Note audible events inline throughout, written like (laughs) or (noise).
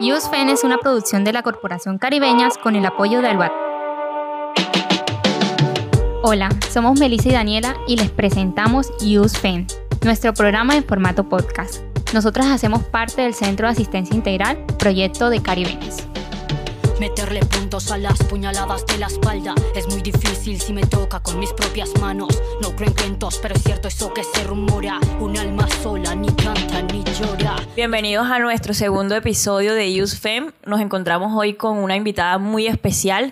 USFEN es una producción de la Corporación Caribeñas con el apoyo de Albat. Hola, somos Melissa y Daniela y les presentamos USFEN, nuestro programa en formato podcast. Nosotras hacemos parte del Centro de Asistencia Integral, proyecto de Caribeñas. Meterle puntos a las puñaladas de la espalda es muy difícil si me toca con mis propias manos. No creo en cuentos, pero es cierto eso que se rumora. Un alma sola ni canta ni llora. Bienvenidos a nuestro segundo episodio de Use Fem. Nos encontramos hoy con una invitada muy especial.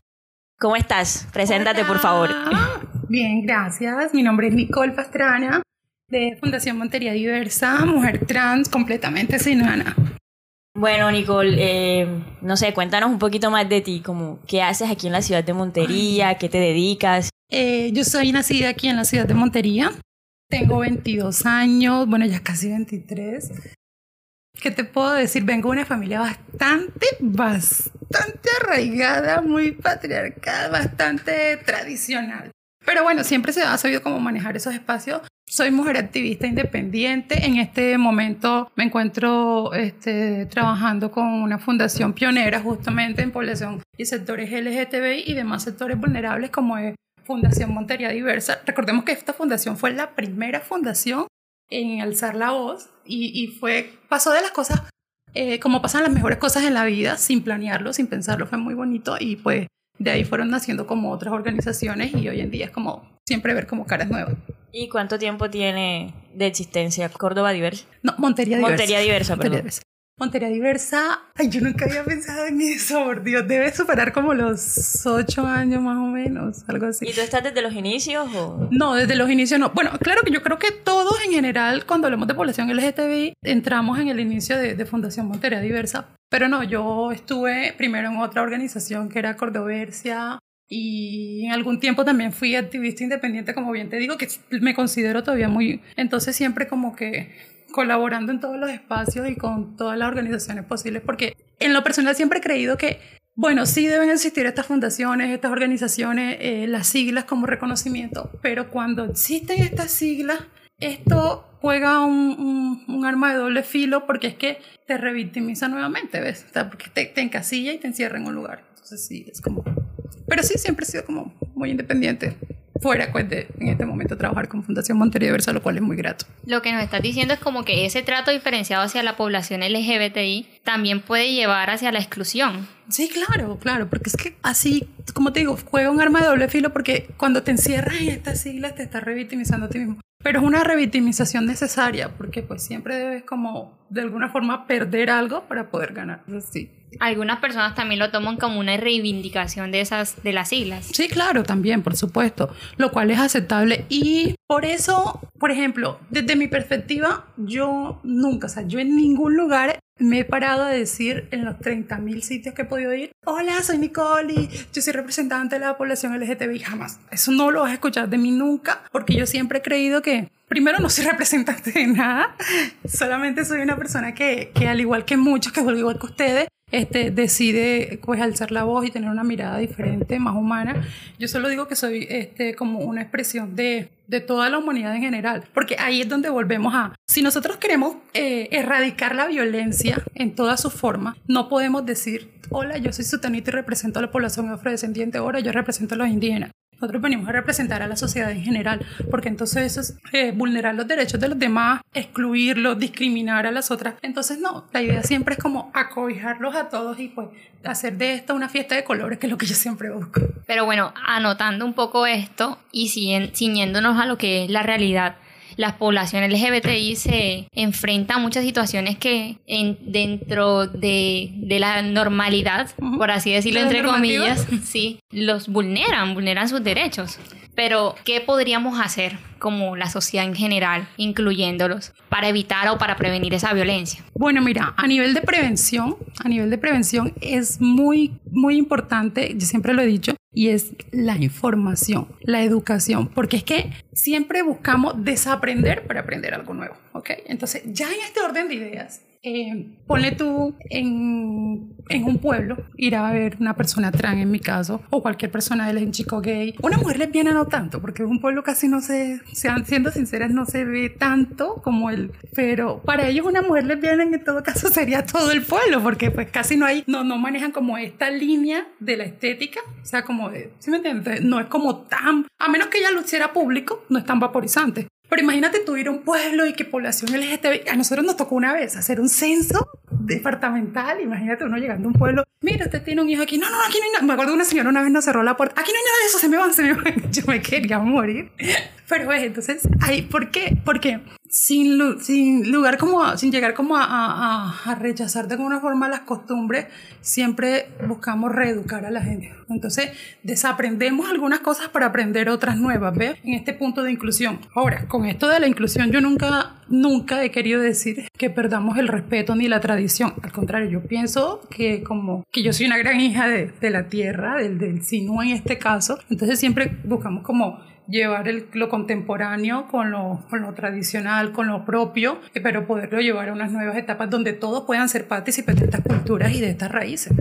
¿Cómo estás? Preséntate, por favor. Bien, gracias. Mi nombre es Nicole Pastrana, de Fundación Montería Diversa, mujer trans completamente sin nana. Bueno, Nicole, eh, no sé, cuéntanos un poquito más de ti, como qué haces aquí en la ciudad de Montería, qué te dedicas. Eh, yo soy nacida aquí en la ciudad de Montería. Tengo 22 años, bueno, ya casi 23. ¿Qué te puedo decir? Vengo de una familia bastante, bastante arraigada, muy patriarcal, bastante tradicional. Pero bueno, siempre se ha sabido cómo manejar esos espacios. Soy mujer activista independiente. En este momento me encuentro este, trabajando con una fundación pionera justamente en población y sectores LGTBI y demás sectores vulnerables como es Fundación Montería Diversa. Recordemos que esta fundación fue la primera fundación en alzar la voz y, fue, pasó de las cosas eh, como pasan las mejores cosas en la vida, sin planearlo, sin pensarlo, fue muy bonito y pues de ahí fueron naciendo como otras organizaciones y hoy en día es como siempre ver como caras nuevas. ¿Y cuánto tiempo tiene de existencia Córdoba Diversa? No, Montería Diversa. Montería Diversa, perdón. Montería Diversa. Montería Diversa, ay, yo nunca había pensado en eso, por Dios, debe superar como los ocho años más o menos, algo así. ¿Y tú estás desde los inicios o...? No, desde los inicios no. Bueno, claro que yo creo que todos en general, cuando hablamos de población LGTBI, entramos en el inicio de, de Fundación Montería Diversa, pero no, yo estuve primero en otra organización que era Cordoversia, y en algún tiempo también fui activista independiente, como bien te digo, que me considero todavía muy... Entonces siempre como que colaborando en todos los espacios y con todas las organizaciones posibles, porque en lo personal siempre he creído que, bueno, sí deben existir estas fundaciones, estas organizaciones, eh, las siglas como reconocimiento, pero cuando existen estas siglas, esto juega un, un, un, arma de doble filo porque es que te revictimiza nuevamente, ¿ves? O sea, porque te, te encasilla y te encierra en un lugar. Entonces sí, es como... Pero sí, siempre he sido como muy independiente fuera pues, de en este momento trabajar con Fundación Montería Diversa, lo cual es muy grato. Lo que nos estás diciendo es como que ese trato diferenciado hacia la población LGBTI también puede llevar hacia la exclusión. Sí, claro, claro, porque es que así, como te digo, juega un arma de doble filo porque cuando te encierras en estas siglas te estás revictimizando a ti mismo. Pero es una revictimización necesaria porque pues siempre debes como de alguna forma perder algo para poder ganar. Sí. Algunas personas también lo toman como una reivindicación de esas de las siglas. Sí, claro, también, por supuesto, lo cual es aceptable y por eso, por ejemplo, desde mi perspectiva, yo nunca, o sea, yo en ningún lugar me he parado a decir en los 30.000 sitios que he podido ir, hola, soy Nicole y yo soy representante de la población LGTBI. Jamás. Eso no lo vas a escuchar de mí nunca, porque yo siempre he creído que, primero, no soy representante de nada, solamente soy una persona que, que al igual que muchos, que al igual que ustedes, este, decide pues alzar la voz y tener una mirada diferente, más humana. Yo solo digo que soy este, como una expresión de, de toda la humanidad en general, porque ahí es donde volvemos a, si nosotros queremos eh, erradicar la violencia en todas sus formas, no podemos decir, hola, yo soy sutanita y represento a la población afrodescendiente, ahora yo represento a los indígenas. Nosotros venimos a representar a la sociedad en general, porque entonces eso es eh, vulnerar los derechos de los demás, excluirlos, discriminar a las otras. Entonces no, la idea siempre es como acobijarlos a todos y pues hacer de esto una fiesta de colores, que es lo que yo siempre busco. Pero bueno, anotando un poco esto y ciñéndonos a lo que es la realidad, las poblaciones LGBTI se enfrentan a muchas situaciones que en, dentro de, de la normalidad, uh -huh. por así decirlo, entre comillas, sí, los vulneran, vulneran sus derechos. Pero, ¿qué podríamos hacer como la sociedad en general, incluyéndolos, para evitar o para prevenir esa violencia? Bueno, mira, a nivel de prevención, a nivel de prevención es muy, muy importante, yo siempre lo he dicho, y es la información, la educación, porque es que siempre buscamos desaprender para aprender algo nuevo, ¿ok? Entonces, ya en este orden de ideas, eh, tú en, en, un pueblo, ir a ver una persona trans en mi caso, o cualquier persona de un chico gay. Una mujer lesbiana no tanto, porque un pueblo casi no se, sean siendo sinceras, no se ve tanto como el, pero para ellos una mujer lesbiana en todo caso sería todo el pueblo, porque pues casi no hay, no, no manejan como esta línea de la estética, o sea, como de, ¿sí me entiendes? No es como tan, a menos que ella lo hiciera público, no es tan vaporizante. Pero imagínate tú ir a un pueblo y que población LGTB, a nosotros nos tocó una vez hacer un censo departamental, imagínate uno llegando a un pueblo, mira, usted tiene un hijo aquí, no, no, aquí no hay nada, me acuerdo una señora una vez nos cerró la puerta, aquí no hay nada de eso, se me van, se me van, (laughs) yo me quería morir. Pero es, entonces, ahí, ¿por qué? Porque sin, sin lugar como, sin llegar como a, a, a, rechazar de alguna forma las costumbres, siempre buscamos reeducar a la gente. Entonces, desaprendemos algunas cosas para aprender otras nuevas, ¿ves? En este punto de inclusión. Ahora, con esto de la inclusión, yo nunca, nunca he querido decir que perdamos el respeto ni la tradición. Al contrario, yo pienso que como que yo soy una gran hija de, de la tierra, del, del en este caso, entonces siempre buscamos como llevar el, lo contemporáneo con lo, con lo, tradicional, con lo propio, eh, pero poderlo llevar a unas nuevas etapas donde todos puedan ser partícipes de estas culturas y de estas raíces.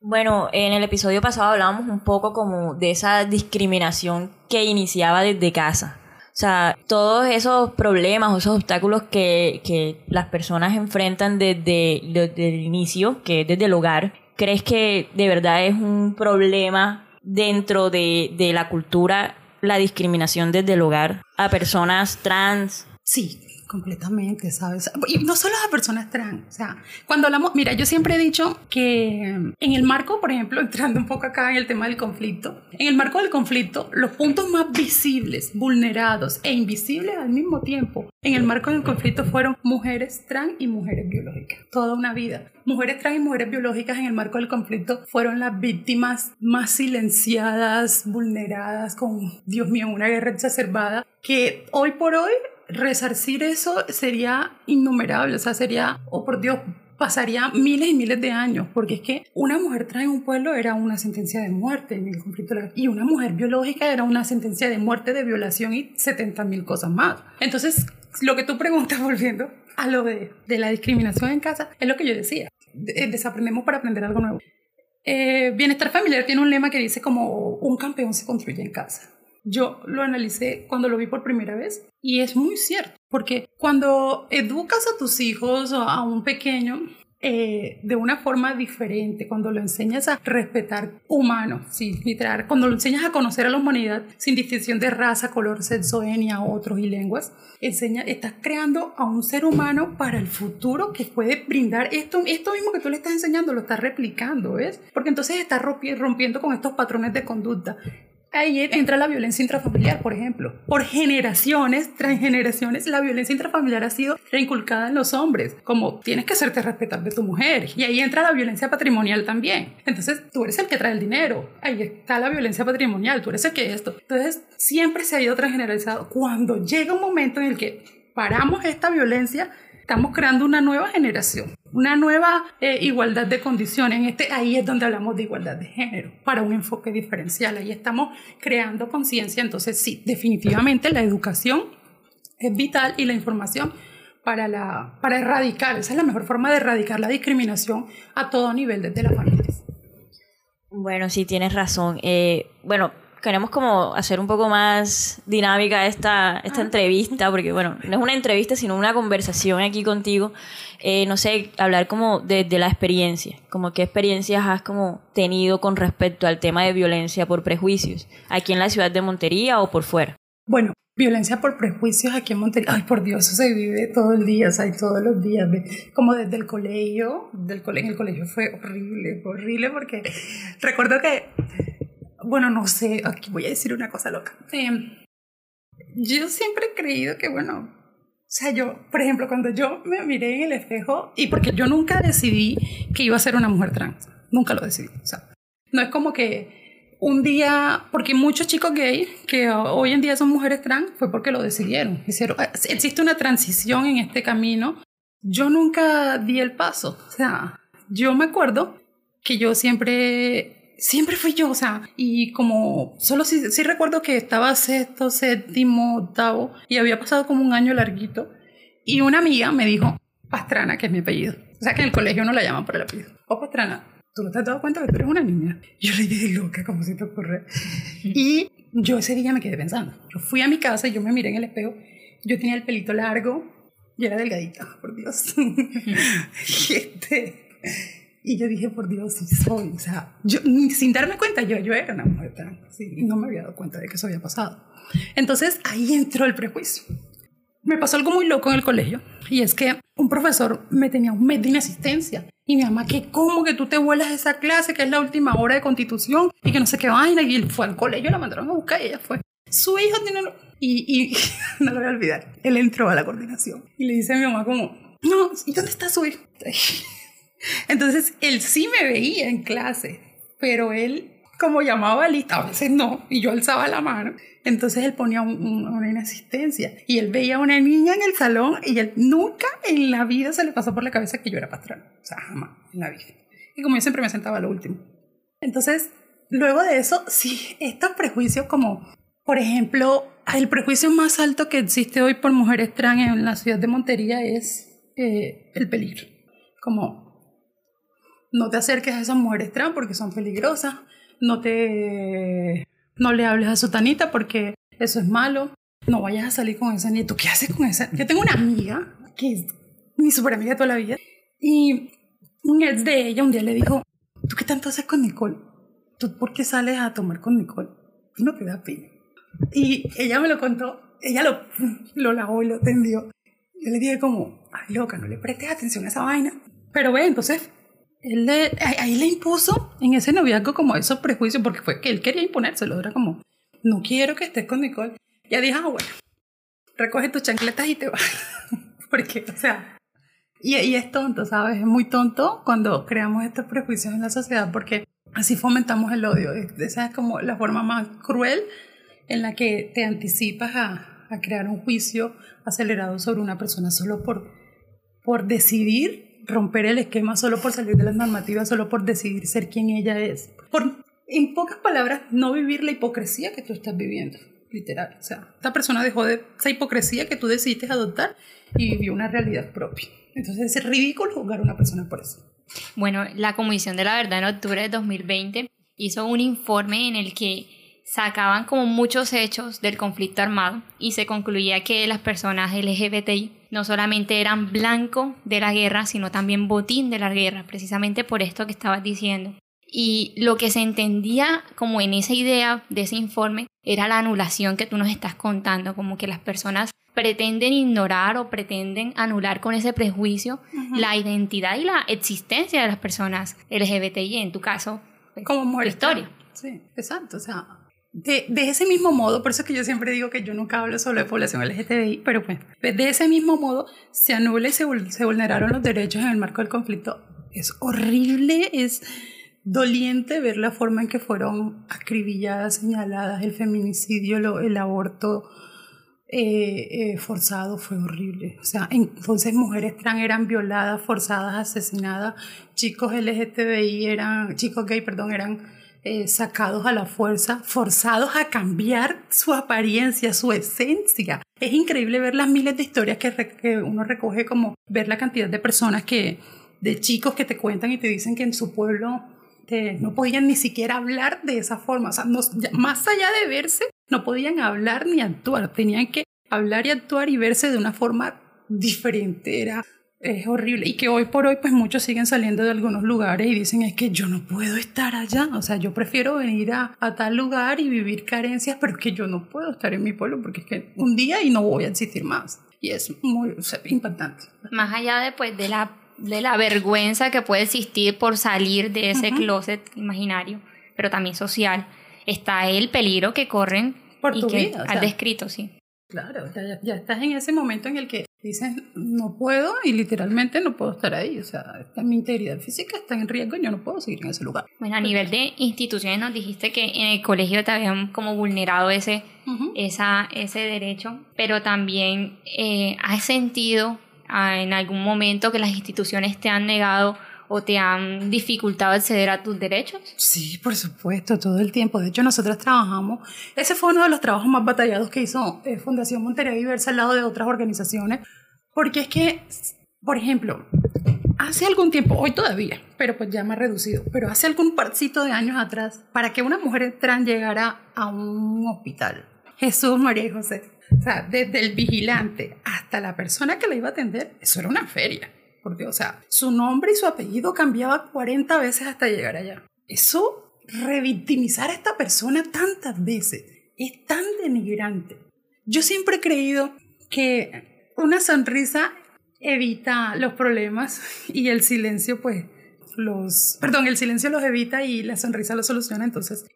Bueno, en el episodio pasado hablábamos un poco como de esa discriminación que iniciaba desde casa. O sea, todos esos problemas esos obstáculos que, que las personas enfrentan desde, desde el inicio, que es desde el hogar, ¿crees que de verdad es un problema dentro de, de la cultura la discriminación desde el hogar a personas trans. Sí, completamente, ¿sabes? Y no solo a personas trans, o sea, cuando hablamos, mira, yo siempre he dicho que en el marco, por ejemplo, (laughs) entrando un poco acá en el tema del conflicto, en el marco del conflicto, los puntos más visibles, vulnerados e invisibles al mismo tiempo, en el marco del conflicto fueron mujeres trans y mujeres biológicas, toda una vida. Mujeres trans y mujeres biológicas en el marco del conflicto fueron las víctimas más silenciadas, vulneradas, con, Dios mío, una guerra exacerbada, que hoy por hoy resarcir eso sería innumerable, o sea, sería, oh por Dios, pasaría miles y miles de años, porque es que una mujer trans en un pueblo era una sentencia de muerte en el conflicto y una mujer biológica era una sentencia de muerte, de violación y 70 mil cosas más. Entonces, lo que tú preguntas, (laughs) volviendo a lo de, de la discriminación en casa, es lo que yo decía, desaprendemos para aprender algo nuevo. Eh, bienestar familiar tiene un lema que dice como un campeón se construye en casa. Yo lo analicé cuando lo vi por primera vez y es muy cierto, porque cuando educas a tus hijos o a un pequeño, eh, de una forma diferente, cuando lo enseñas a respetar humanos, sí, literal, cuando lo enseñas a conocer a la humanidad sin distinción de raza, color, sexo, etnia, otros y lenguas, enseña, estás creando a un ser humano para el futuro que puede brindar esto, esto mismo que tú le estás enseñando, lo estás replicando, ¿ves? Porque entonces estás rompiendo con estos patrones de conducta Ahí entra la violencia intrafamiliar, por ejemplo. Por generaciones, tras generaciones, la violencia intrafamiliar ha sido reinculcada en los hombres, como tienes que hacerte respetar de tu mujer. Y ahí entra la violencia patrimonial también. Entonces, tú eres el que trae el dinero. Ahí está la violencia patrimonial, tú eres el que esto. Entonces, siempre se ha ido transgeneralizado. Cuando llega un momento en el que paramos esta violencia, estamos creando una nueva generación, una nueva eh, igualdad de condiciones. En este, ahí es donde hablamos de igualdad de género, para un enfoque diferencial. Ahí estamos creando conciencia. Entonces, sí, definitivamente la educación es vital y la información para, la, para erradicar, esa es la mejor forma de erradicar la discriminación a todo nivel desde las familias. Bueno, sí, tienes razón. Eh, bueno, queremos como hacer un poco más dinámica esta, esta entrevista, porque bueno, no es una entrevista, sino una conversación aquí contigo. Eh, no sé, hablar como de, de, la experiencia, como qué experiencias has como tenido con respecto al tema de violencia por prejuicios, aquí en la ciudad de Montería o por fuera. Bueno, violencia por prejuicios aquí en Montería, ay por Dios, eso se vive todo el día, o sea, todos los días, como desde el colegio, del colegio, el colegio fue horrible, horrible porque recuerdo que bueno, no sé, aquí voy a decir una cosa loca. Em, yo siempre he creído que, bueno, o sea, yo, por ejemplo, cuando yo me miré en el espejo, y porque yo nunca decidí que iba a ser una mujer trans, nunca lo decidí, o sea, no es como que un día, porque muchos chicos gay que hoy en día son mujeres trans, fue porque lo decidieron, hicieron, existe una transición en este camino, yo nunca di el paso, o sea, yo me acuerdo que yo siempre siempre fui yo, o sea, y como solo sí, sí recuerdo que estaba sexto, séptimo, octavo, y había pasado como un año larguito, y una amiga me dijo, Pastrana, que es mi apellido. O sea que en el colegio no la llaman por el apellido. O Pastrana, ¿tú no te has dado cuenta que tú eres una niña? Yo le dije, loca, ¿cómo se te ocurre? Y yo ese día me quedé pensando. Yo fui a mi casa y yo me miré en el espejo. Yo tenía el pelito largo y era delgadita, por Dios. (laughs) (laughs) y, este, y yo dije, por Dios, sí soy. O sea, yo, sin darme cuenta, yo, yo era una mujer trans. Sí, y no me había dado cuenta de que eso había pasado. Entonces ahí entró el prejuicio. Me pasó algo muy loco en el colegio y es que un profesor me tenía un mes de inasistencia y mi mamá que cómo que tú te vuelas a esa clase que es la última hora de constitución y que no sé qué vaina y él fue al colegio la mandaron a buscar y ella fue su hijo tiene y, y (laughs) no lo voy a olvidar él entró a la coordinación y le dice a mi mamá como no ¿y dónde está su hijo? Entonces él sí me veía en clase pero él como llamaba lista, a veces no, y yo alzaba la mano. Entonces él ponía una inasistencia y él veía a una niña en el salón y él nunca en la vida se le pasó por la cabeza que yo era patrón. O sea, jamás en la vida. Y como yo siempre me sentaba lo último. Entonces, luego de eso, sí, estos prejuicios como, por ejemplo, el prejuicio más alto que existe hoy por mujeres trans en la ciudad de Montería es eh, el peligro. Como, no te acerques a esas mujeres trans porque son peligrosas no te no le hables a su tanita porque eso es malo, no vayas a salir con esa nieta, ¿qué haces con esa? Yo tengo una amiga que es mi super amiga toda la vida y un ex de ella un día le dijo, ¿tú qué tanto haces con Nicole? ¿Tú por qué sales a tomar con Nicole? Tú no te da pena. Y ella me lo contó, ella lo, lo lavó y lo tendió. Yo le dije como, ay loca, no le prestes atención a esa vaina. Pero ve, entonces él le, ahí le impuso en ese noviazgo como esos prejuicios, porque fue que él quería imponérselo, era como, no quiero que estés con Nicole. Ya dijo, ah, bueno, recoge tus chancletas y te vas. (laughs) porque, o sea, y, y, es tonto, ¿sabes? Es muy tonto cuando creamos estos prejuicios en la sociedad, porque así fomentamos el odio. Esa es como la forma más cruel en la que te anticipas a, a crear un juicio acelerado sobre una persona solo por, por decidir romper el esquema solo por salir de las normativas, solo por decidir ser quien ella es. Por, en pocas palabras, no vivir la hipocresía que tú estás viviendo, literal. O sea, esta persona dejó de esa hipocresía que tú decidiste adoptar y vivió una realidad propia. Entonces es ridículo juzgar a una persona por eso. Bueno, la Comisión de la Verdad en octubre de 2020 hizo un informe en el que sacaban como muchos hechos del conflicto armado y se concluía que las personas LGBTI no solamente eran blanco de la guerra, sino también botín de la guerra, precisamente por esto que estabas diciendo. Y lo que se entendía como en esa idea de ese informe era la anulación que tú nos estás contando, como que las personas pretenden ignorar o pretenden anular con ese prejuicio la identidad y la existencia de las personas LGBTI, en tu caso, pues, como historia. Sí, exacto. O sea, de, de, ese mismo modo, por eso es que yo siempre digo que yo nunca hablo solo de población LGTBI, pero pues, de ese mismo modo se anula y se, se vulneraron los derechos en el marco del conflicto. Es horrible, es doliente ver la forma en que fueron acribilladas, señaladas, el feminicidio, el aborto eh, eh, forzado fue horrible. O sea, entonces mujeres trans eran violadas, forzadas, asesinadas, chicos LGTBI eran, chicos gay, perdón, eran eh, sacados a la fuerza, forzados a cambiar su apariencia, su esencia. Es increíble ver las miles de historias que, uno recoge, como ver la cantidad de personas que, de chicos que te cuentan y te dicen que en su pueblo no podían ni siquiera hablar de esa forma. O sea, más allá de verse, no podían hablar ni actuar. Tenían que hablar y actuar y verse de una forma diferente. Era es horrible y que hoy por hoy pues muchos siguen saliendo de algunos lugares y dicen es que yo no puedo estar allá, o sea, yo prefiero venir a, a tal lugar y vivir carencias, pero es que yo no puedo estar en mi pueblo porque es que un día y no voy a existir más. Y es muy impactante. Más allá de, pues, de, la, de la vergüenza que puede existir por salir de ese closet imaginario, pero también social, está el peligro que corren por y tu que vida, has descrito, sí. Claro, ya, ya, estás en ese momento en el que dices, no puedo y literalmente no puedo estar ahí. O sea, mi integridad física está en riesgo y yo no puedo seguir en ese lugar. Bueno, a nivel de instituciones nos dijiste que en el colegio te habían como vulnerado ese, esa, ese derecho, pero también eh, has sentido ah, en algún momento que las instituciones te han negado o te han dificultado acceder a tus derechos? Sí, por supuesto, todo el tiempo. De hecho, nosotros trabajamos, ese fue uno de los trabajos más batallados que hizo eh, Fundación Montería Diversa al lado de otras organizaciones, porque es que por ejemplo, hace algún tiempo, hoy todavía, pero pues ya más reducido, pero hace algún parcito de años atrás, para que una mujer trans llegara a un hospital, Jesús, María y José, o sea, desde el vigilante hasta la persona que la iba a atender, eso era una feria. Porque, o sea, su nombre y su apellido cambiaba 40 veces hasta llegar allá. Eso, revictimizar a esta persona tantas veces, es tan denigrante. Yo siempre he creído que una sonrisa evita los problemas y el silencio, pues, los... Perdón, el silencio los evita y la sonrisa los soluciona. Entonces,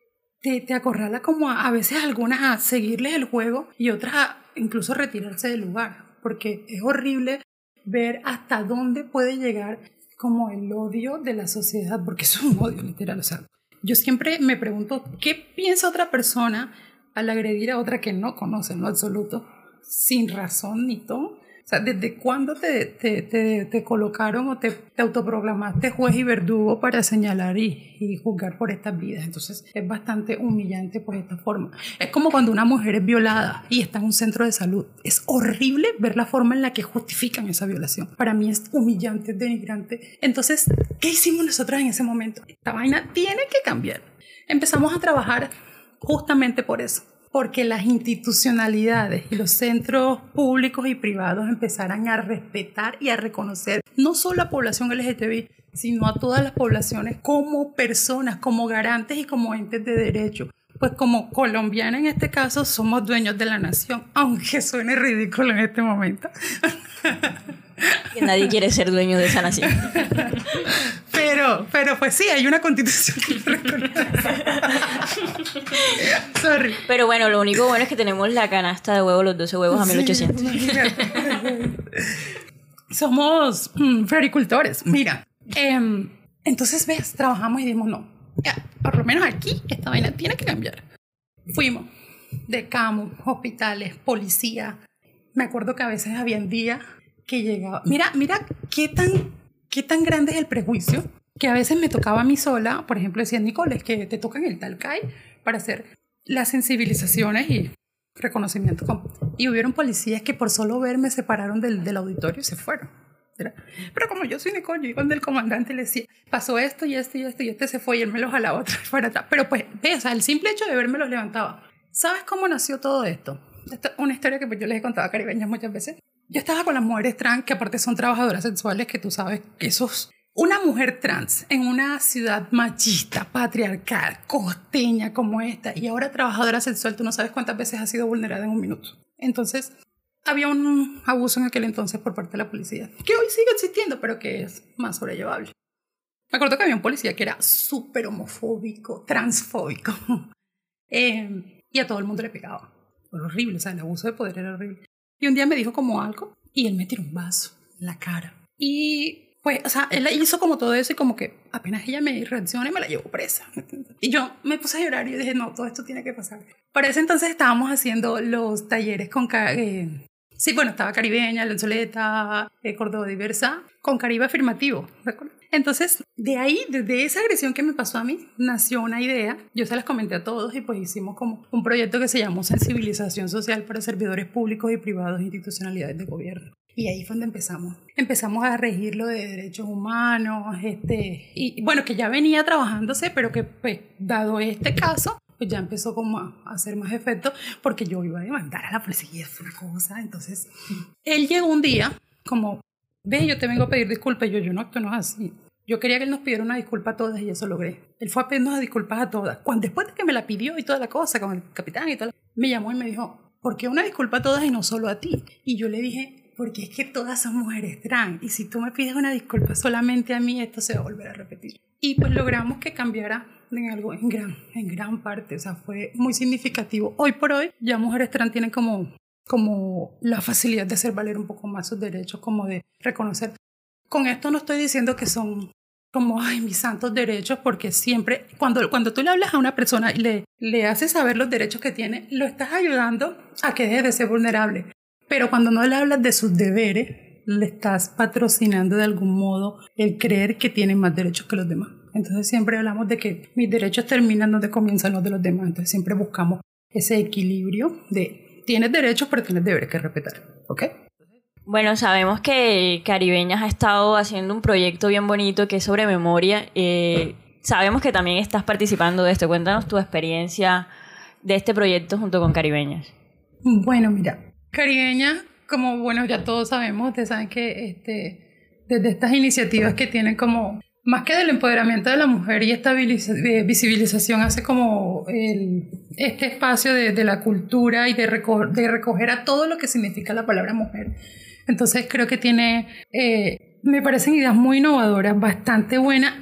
te, te acorrala como a, a, veces algunas a seguirles el juego y otras a incluso retirarse del lugar, porque es horrible ver hasta dónde puede llegar como el odio de la sociedad, porque es un (laughs) odio literal, o sea, yo siempre me pregunto qué piensa otra persona al agredir a otra que no conoce en lo absoluto, sin razón ni todo, o sea, ¿desde cuándo te, te, te, te colocaron o te, autoprogramaste juez y verdugo para señalar y, y, juzgar por estas vidas? Entonces es bastante humillante por esta forma. Es como cuando una mujer es violada y está en un centro de salud. Es horrible ver la forma en la que justifican esa violación. Para mí es humillante, denigrante. Entonces, ¿qué hicimos nosotros en ese momento? Esta vaina tiene que cambiar. Empezamos a trabajar justamente por eso porque las institucionalidades y los centros públicos y privados empezaran a respetar y a reconocer no solo a la población LGTBI, sino a todas las poblaciones como personas, como garantes y como entes de derecho. Pues como colombiana en este caso somos dueños de la nación, (laughs) aunque suene ridículo en este momento. Que nadie quiere ser dueño de esa nación. (laughs) Pero, pero pues sí, hay una constitución que lo reconoce. (laughs) Sorry. Pero bueno, lo único bueno es que tenemos la canasta de huevos, los 12 huevos a 1800. Sí, Somos mm, floricultores. Mira, eh, entonces ves, trabajamos y dijimos, no, por lo menos aquí esta vaina tiene que cambiar. Fuimos de camo, hospitales, policía. Me acuerdo que a veces había días que llegaba. Mira, mira qué tan, qué tan grande es el prejuicio que a veces me tocaba a mí sola. Por ejemplo, decía Nicole, es que te tocan el talcay para hacer las sensibilizaciones y reconocimiento. Y hubieron policías que por solo verme se pararon del, del auditorio y se fueron. Pero como yo soy Nicole, yo iba donde el comandante le decía, pasó esto y esto y esto y este se fue y él me lo jalaba (laughs) otra vez para. Pero pues, ve, o el simple hecho de verme los levantaba. ¿Sabes cómo nació todo esto? Una historia que pues yo les he contado a caribeñas muchas veces. Yo estaba con las mujeres trans, que aparte son trabajadoras sexuales, que tú sabes que esos... Una mujer trans en una ciudad machista, patriarcal, costeña como esta, y ahora trabajadora sexual, tú no sabes cuántas veces ha sido vulnerada en un minuto. Entonces, había un abuso en aquel entonces por parte de la policía, que hoy sigue existiendo, pero que es más sobrellevable. Me acuerdo que había un policía que era súper homofóbico, transfóbico, (laughs) eh, y a todo el mundo le pegaba. Era horrible, o sea, el abuso de poder era horrible. Y un día me dijo como algo, y él me tiró un vaso en la cara. Y pues, o sea, él hizo como todo eso y como que apenas ella me reacciona y me la llevó presa. (laughs) Y yo me puse a llorar y dije, no, todo esto tiene que pasar. Para ese entonces estábamos haciendo los talleres con... Eh, sí, bueno, estaba Caribeña, Lensoleta, eh, Córdoba Diversa, con Caribe Afirmativo, ¿recuerdas? Entonces, de ahí, desde esa agresión que me pasó a mí, nació una idea. Yo se las comenté a todos y pues hicimos como un proyecto que se llamó Sensibilización Social para Servidores Públicos y Privados e Institucionalidades de Gobierno. Y ahí fue donde empezamos. Empezamos a regir lo de derechos humanos, este, y bueno, que ya venía trabajándose, pero que pues, dado este caso, pues ya empezó como a hacer más efecto, porque yo iba a demandar a la policía, fue una cosa. Entonces, él llegó un día como, ve, yo te vengo a pedir disculpas, yo, yo no, esto no es así. Yo quería que él nos pidiera una disculpa a todas y eso logré. Él fue a pedirnos disculpas a todas. Cuando después de que me la pidió y toda la cosa con el capitán y todo, me llamó y me dijo, ¿por qué una disculpa a todas y no solo a ti? Y yo le dije, porque es que todas son mujeres trans y si tú me pides una disculpa solamente a mí, esto se va a volver a repetir. Y pues logramos que cambiara en algo en gran, en gran parte, o sea, fue muy significativo. Hoy por hoy ya mujeres trans tienen como, como la facilidad de hacer valer un poco más sus derechos, como de reconocer. Con esto no estoy diciendo que son como, ay, mis santos derechos, porque siempre, cuando, cuando tú le hablas a una persona y le, le haces saber los derechos que tiene, lo estás ayudando a que deje de ser vulnerable. Pero cuando no le hablas de sus deberes, le estás patrocinando de algún modo el creer que tiene más derechos que los demás. Entonces siempre hablamos de que mis derechos terminan donde comienzan los de los demás. Entonces siempre buscamos ese equilibrio de tienes derechos pero tienes deberes que respetar. ¿Ok? Bueno, sabemos que Caribeñas ha estado haciendo un proyecto bien bonito que es sobre memoria. Eh, sabemos que también estás participando de esto. Cuéntanos tu experiencia de este proyecto junto con Caribeñas. Bueno, mira, Caribeñas, como bueno, ya todos sabemos, ustedes saben que este, desde estas iniciativas que tienen como más que del empoderamiento de la mujer y esta visibilización hace como el, este espacio de, de, la cultura y de, de, recoger a todo lo que significa la palabra mujer. Entonces creo que tiene, eh, me parecen ideas muy innovadoras, bastante buenas.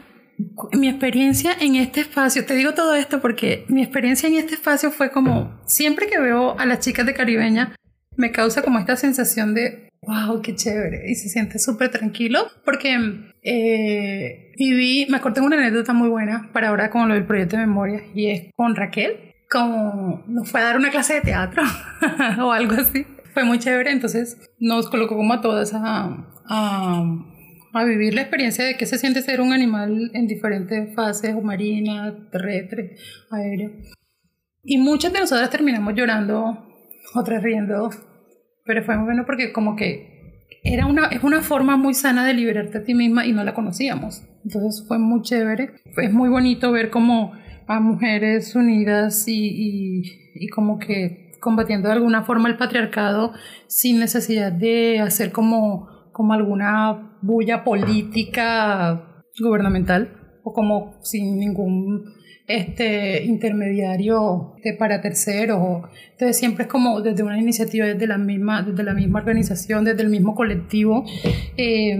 Mi experiencia en este espacio, te digo todo esto porque mi experiencia en este espacio fue como, siempre que veo a las chicas de Caribeña, me causa como esta sensación de, wow, qué chévere, y se siente súper tranquilo, porque eh, viví, me de una anécdota muy buena para ahora con lo del proyecto de memoria, y es con Raquel, como nos fue a dar una clase de teatro (laughs) o algo así. Fue muy chévere, entonces nos colocó como a todas a, a, a, vivir la experiencia de qué se siente ser un animal en diferentes fases, o marina, terrestre, aéreo. Y muchas de nosotras terminamos llorando, otras riendo, pero fue muy bueno porque como que era una, es una forma muy sana de liberarte a ti misma y no la conocíamos. Entonces fue muy chévere. Es muy bonito ver como a mujeres unidas y, y, y como que combatiendo de alguna forma el patriarcado sin necesidad de hacer como, como alguna bulla política gubernamental o como sin ningún este intermediario para terceros. Entonces siempre es como desde una iniciativa, desde la misma, desde la misma organización, desde el mismo colectivo. Eh,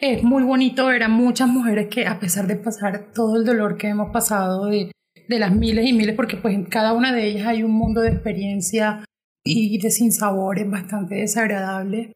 es muy bonito ver a muchas mujeres que a pesar de pasar todo el dolor que hemos pasado de, de las miles y miles, porque pues en cada una de ellas hay un mundo de experiencia y de sinsabores bastante desagradables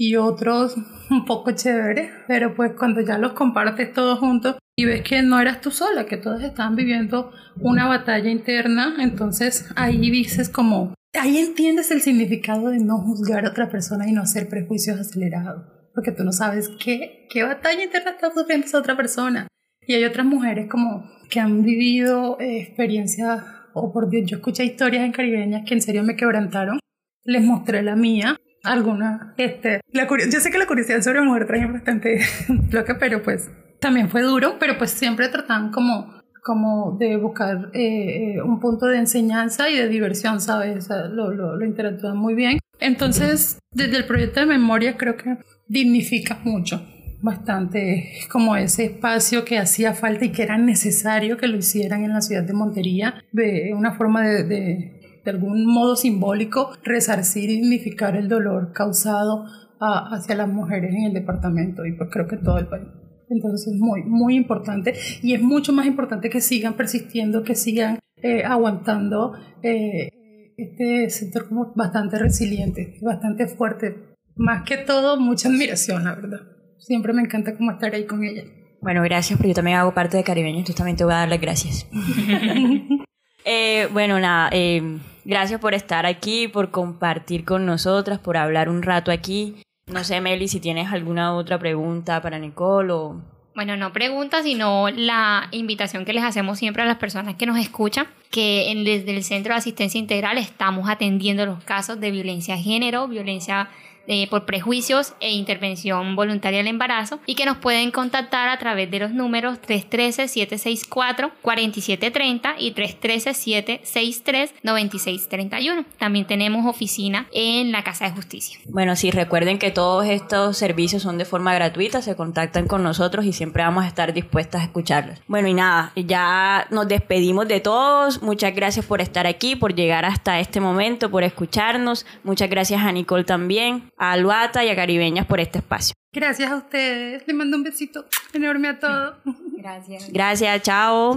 y otros un poco chéveres, pero pues cuando ya los compartes todos juntos y ves que no eras tú sola, que todos estaban viviendo una batalla interna, entonces ahí dices como, ahí entiendes el significado de no juzgar a otra persona y no hacer prejuicios acelerados, porque tú no sabes qué, qué batalla interna está sufriendo esa otra persona. Y hay otras mujeres como que han vivido eh, experiencias, o oh, por Dios, yo escuché historias en caribeñas que en serio me quebrantaron. Les mostré la mía alguna. Este, la yo sé que la curiosidad sobre mujer trae bastante (laughs) loca, pero pues también fue duro, pero pues siempre trataban como como de buscar eh, eh, un punto de enseñanza y de diversión, ¿sabes? lo, lo, lo interactúan muy bien. Entonces, desde el proyecto de memoria creo que dignifica mucho, bastante como ese espacio que hacía falta y que era necesario que lo hicieran en la ciudad de Montería, de una forma de algún modo simbólico resarcir y dignificar el dolor causado hacia las mujeres en el departamento y pues creo que todo el país. Entonces es muy, muy importante y es mucho más importante que sigan persistiendo, que sigan eh, aguantando eh, este sector como bastante resiliente, bastante fuerte. Más que todo, mucha admiración, la verdad. Siempre me encanta como estar ahí con ella. Bueno, gracias, pero yo también hago parte de Caribeño, también te voy a dar las gracias. (laughs) (laughs) Eh, bueno, nada, eh, gracias por estar aquí, por compartir con nosotras, por hablar un rato aquí. No sé, Meli, si tienes alguna otra pregunta para Nicole o... Bueno, no pregunta, sino la invitación que les hacemos siempre a las personas que nos escuchan, que desde el Centro de Asistencia Integral estamos atendiendo los casos de violencia de género, violencia eh, por prejuicios e intervención voluntaria del embarazo y que nos pueden contactar a través de los números 313-764-4730 y 313-763-9631. También tenemos oficina en la Casa de Justicia. Bueno, sí, recuerden que todos estos servicios son de forma gratuita, se contactan con nosotros y siempre vamos a estar dispuestas a escucharlos. Bueno, y nada, ya nos despedimos de todos. Muchas gracias por estar aquí, por llegar hasta este momento, por escucharnos. Muchas gracias a Nicole también a Aluata y a Caribeñas por este espacio. Gracias a ustedes. Les mando un besito enorme a todos. Gracias. Gracias, chao.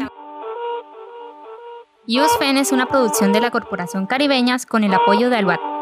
USFEN es una producción de la Corporación Caribeñas con el apoyo de Aluata.